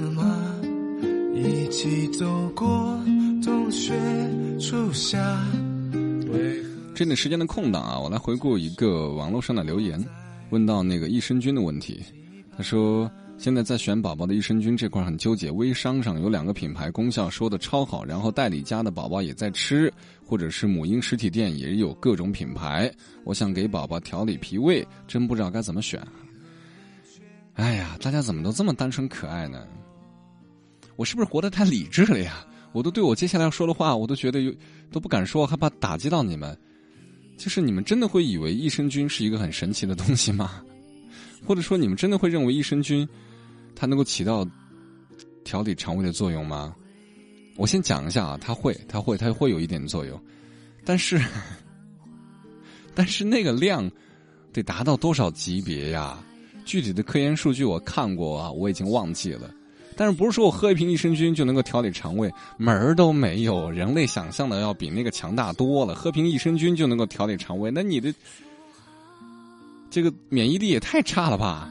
吗？一起走过冬雪初夏。这段时间的空档啊，我来回顾一个网络上的留言，问到那个益生菌的问题。他说，现在在选宝宝的益生菌这块很纠结，微商上有两个品牌功效说的超好，然后代理家的宝宝也在吃，或者是母婴实体店也有各种品牌。我想给宝宝调理脾胃，真不知道该怎么选。哎呀，大家怎么都这么单纯可爱呢？我是不是活得太理智了呀？我都对我接下来要说的话，我都觉得有都不敢说，害怕打击到你们。就是你们真的会以为益生菌是一个很神奇的东西吗？或者说你们真的会认为益生菌它能够起到调理肠胃的作用吗？我先讲一下啊，它会，它会，它会有一点作用，但是，但是那个量得达到多少级别呀？具体的科研数据我看过啊，我已经忘记了。但是不是说我喝一瓶益生菌就能够调理肠胃，门儿都没有。人类想象的要比那个强大多了。喝瓶益生菌就能够调理肠胃，那你的这个免疫力也太差了吧？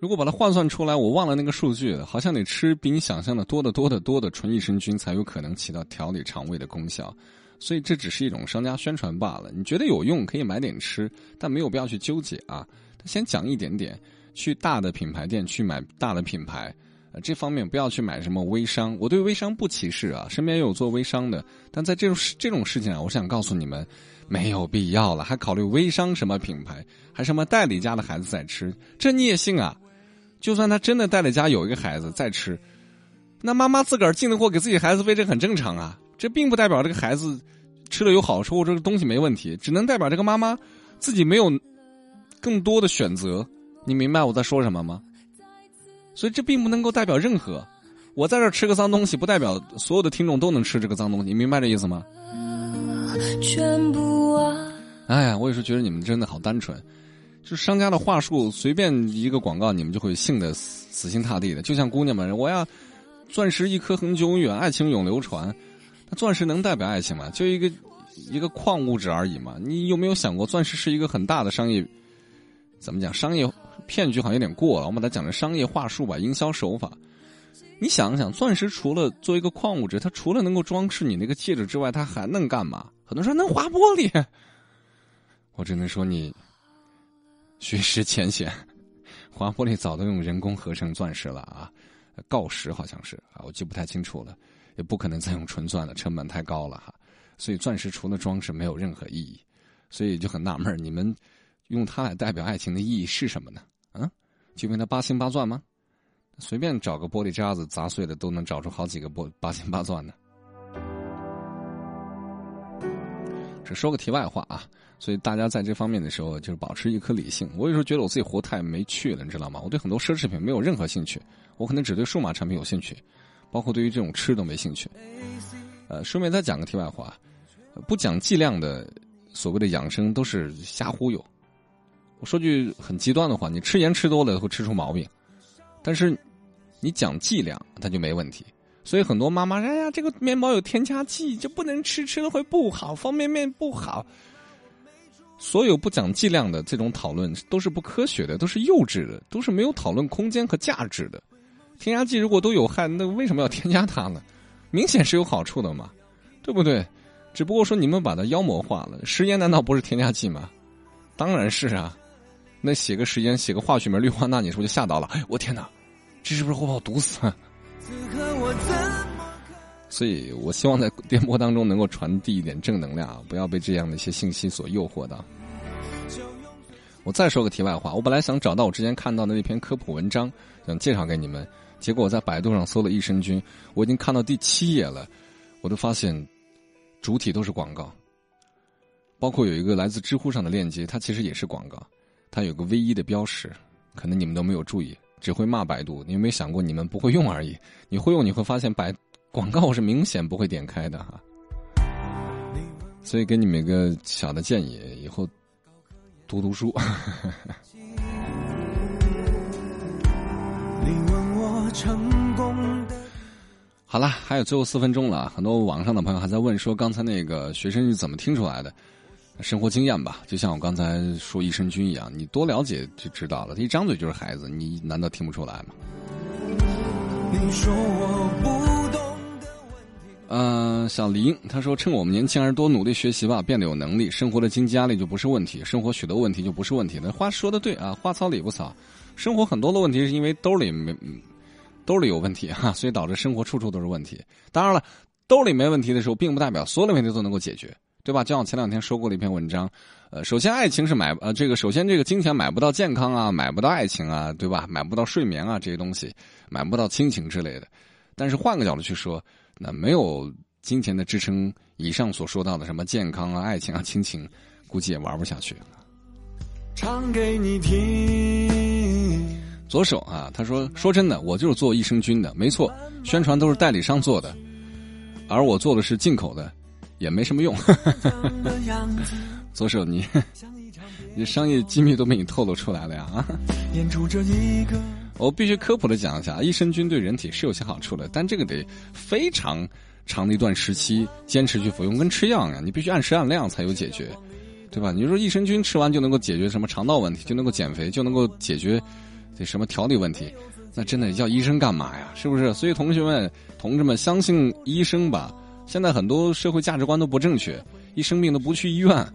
如果把它换算出来，我忘了那个数据，好像得吃比你想象的多得多得多的纯益生菌才有可能起到调理肠胃的功效。所以这只是一种商家宣传罢了。你觉得有用可以买点吃，但没有必要去纠结啊。先讲一点点。去大的品牌店去买大的品牌，呃，这方面不要去买什么微商。我对微商不歧视啊，身边也有做微商的。但在这种这种事情啊，我想告诉你们，没有必要了，还考虑微商什么品牌，还什么代理家的孩子在吃，这你也信啊？就算他真的代理家有一个孩子在吃，那妈妈自个儿进的货给自己孩子喂，这很正常啊。这并不代表这个孩子吃了有好处，这个东西没问题，只能代表这个妈妈自己没有更多的选择。你明白我在说什么吗？所以这并不能够代表任何。我在这吃个脏东西，不代表所有的听众都能吃这个脏东西。你明白这意思吗？全部啊！哎呀，我有时候觉得你们真的好单纯，就商家的话术，随便一个广告，你们就会信的死死心塌地的。就像姑娘们，我要钻石一颗恒久远，爱情永流传。那钻石能代表爱情吗？就一个一个矿物质而已嘛。你有没有想过，钻石是一个很大的商业？怎么讲？商业？骗局好像有点过了，我们把它讲成商业话术吧，营销手法。你想想，钻石除了做一个矿物质，它除了能够装饰你那个戒指之外，它还能干嘛？很多人说能划玻璃，我只能说你学识浅显。划玻璃早都用人工合成钻石了啊，锆石好像是啊，我记不太清楚了，也不可能再用纯钻了，成本太高了哈。所以钻石除了装饰没有任何意义，所以就很纳闷你们。用它来代表爱情的意义是什么呢？啊，就为它八星八钻吗？随便找个玻璃渣子砸碎的，都能找出好几个玻八星八钻呢。这说个题外话啊，所以大家在这方面的时候，就是保持一颗理性。我有时候觉得我自己活太没趣了，你知道吗？我对很多奢侈品没有任何兴趣，我可能只对数码产品有兴趣，包括对于这种吃都没兴趣。呃，顺便再讲个题外话，不讲剂量的所谓的养生都是瞎忽悠。说句很极端的话，你吃盐吃多了会吃出毛病，但是你讲剂量，它就没问题。所以很多妈妈说：“哎呀，这个面包有添加剂，就不能吃，吃了会不好，方便面不好。”所有不讲剂量的这种讨论都是不科学的，都是幼稚的，都是没有讨论空间和价值的。添加剂如果都有害，那为什么要添加它呢？明显是有好处的嘛，对不对？只不过说你们把它妖魔化了。食盐难道不是添加剂吗？当然是啊。那写个时间，写个化学名氯化钠，你是不是就吓到了？我天哪，这是不是会把我毒死？所以我希望在电波当中能够传递一点正能量，不要被这样的一些信息所诱惑到。我再说个题外话，我本来想找到我之前看到的那篇科普文章，想介绍给你们，结果我在百度上搜了益生菌，我已经看到第七页了，我都发现主体都是广告，包括有一个来自知乎上的链接，它其实也是广告。它有个 V 一的标识，可能你们都没有注意，只会骂百度。你有没有想过，你们不会用而已？你会用，你会发现百广告是明显不会点开的哈。所以给你们一个小的建议，以后读读书。好了，还有最后四分钟了，很多网上的朋友还在问说，刚才那个学生是怎么听出来的？生活经验吧，就像我刚才说益生菌一样，你多了解就知道了。他一张嘴就是孩子，你难道听不出来吗？你说我不懂的问题嗯，小林他说：“趁我们年轻而多努力学习吧，变得有能力，生活的经济压力就不是问题，生活许多问题就不是问题。”那话说的对啊，话糙理不糙。生活很多的问题是因为兜里没兜里有问题哈，所以导致生活处处都是问题。当然了，兜里没问题的时候，并不代表所有的问题都能够解决。对吧？就像我前两天说过的一篇文章，呃，首先爱情是买呃这个，首先这个金钱买不到健康啊，买不到爱情啊，对吧？买不到睡眠啊这些东西，买不到亲情之类的。但是换个角度去说，那没有金钱的支撑，以上所说到的什么健康啊、爱情啊、亲情，估计也玩不下去。唱给你听。左手啊，他说说真的，我就是做益生菌的，没错，宣传都是代理商做的，而我做的是进口的。也没什么用，左手你，你商业机密都被你透露出来了呀啊！我必须科普的讲一下，益生菌对人体是有些好处的，但这个得非常长的一段时期坚持去服用，跟吃药一样，你必须按时按量才有解决，对吧？你说益生菌吃完就能够解决什么肠道问题，就能够减肥，就能够解决这什么调理问题，那真的要医生干嘛呀？是不是？所以同学们、同志们，相信医生吧。现在很多社会价值观都不正确，一生病都不去医院，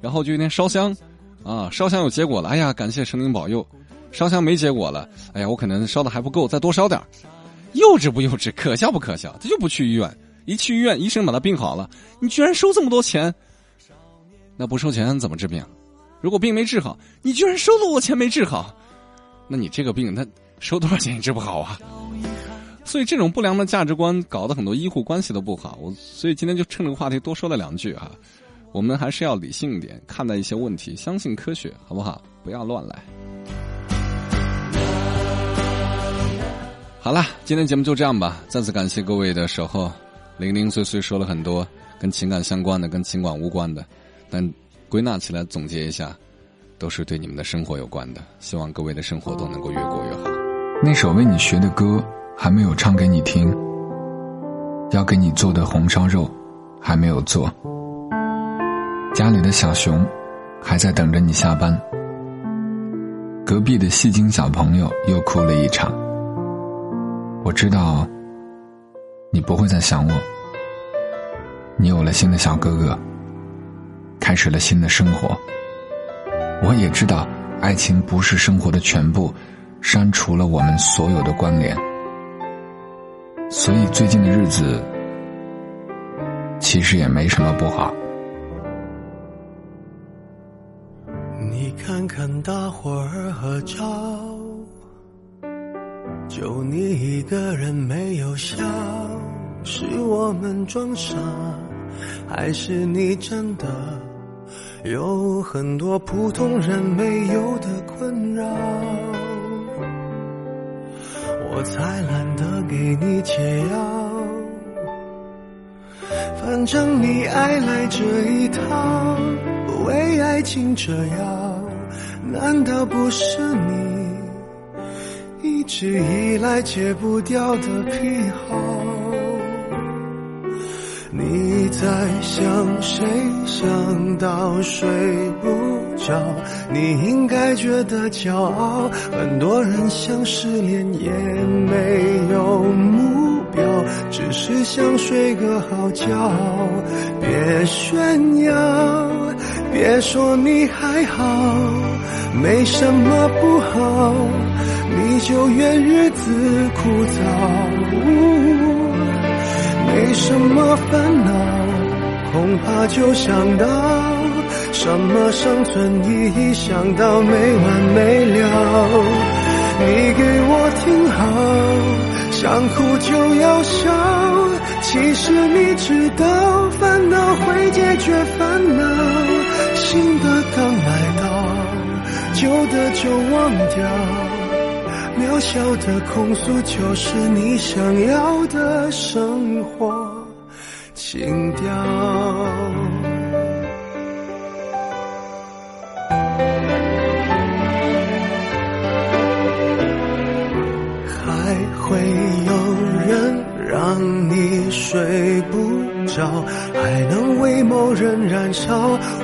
然后就有点烧香，啊，烧香有结果了，哎呀，感谢神灵保佑；烧香没结果了，哎呀，我可能烧的还不够，再多烧点幼稚不幼稚？可笑不可笑？他就不去医院，一去医院，医生把他病好了，你居然收这么多钱？那不收钱怎么治病？如果病没治好，你居然收了我钱没治好，那你这个病，那收多少钱也治不好啊？所以这种不良的价值观搞得很多医护关系都不好。我所以今天就趁这个话题多说了两句哈。我们还是要理性一点看待一些问题，相信科学，好不好？不要乱来。好了，今天节目就这样吧。再次感谢各位的守候。零零碎碎说了很多跟情感相关的、跟情感无关的，但归纳起来总结一下，都是对你们的生活有关的。希望各位的生活都能够越过越好。那首为你学的歌。还没有唱给你听，要给你做的红烧肉还没有做，家里的小熊还在等着你下班，隔壁的戏精小朋友又哭了一场。我知道你不会再想我，你有了新的小哥哥，开始了新的生活。我也知道爱情不是生活的全部，删除了我们所有的关联。所以最近的日子，其实也没什么不好。你看看大伙儿合照，就你一个人没有笑，是我们装傻，还是你真的有很多普通人没有的困扰？我才懒得给你解药，反正你爱来这一套，为爱情折腰，难道不是你一直以来戒不掉的癖好？你在想谁？想到睡不找。你应该觉得骄傲。很多人想失恋也没有目标，只是想睡个好觉。别炫耀，别说你还好，没什么不好，你就怨日子枯燥。没什么烦恼，恐怕就想到什么生存意义，想到没完没了。你给我听好，想哭就要笑。其实你知道，烦恼会解决烦恼，新的刚来到，旧的就忘掉。渺小的控诉，就是你想要的生活情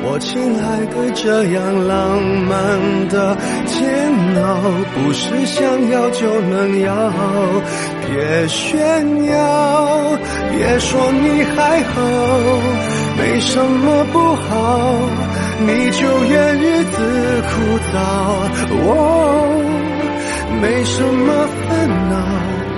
我亲爱的，这样浪漫的煎熬，不是想要就能要。别炫耀，别说你还好，没什么不好，你就怨日子枯燥。哦，没什么烦恼。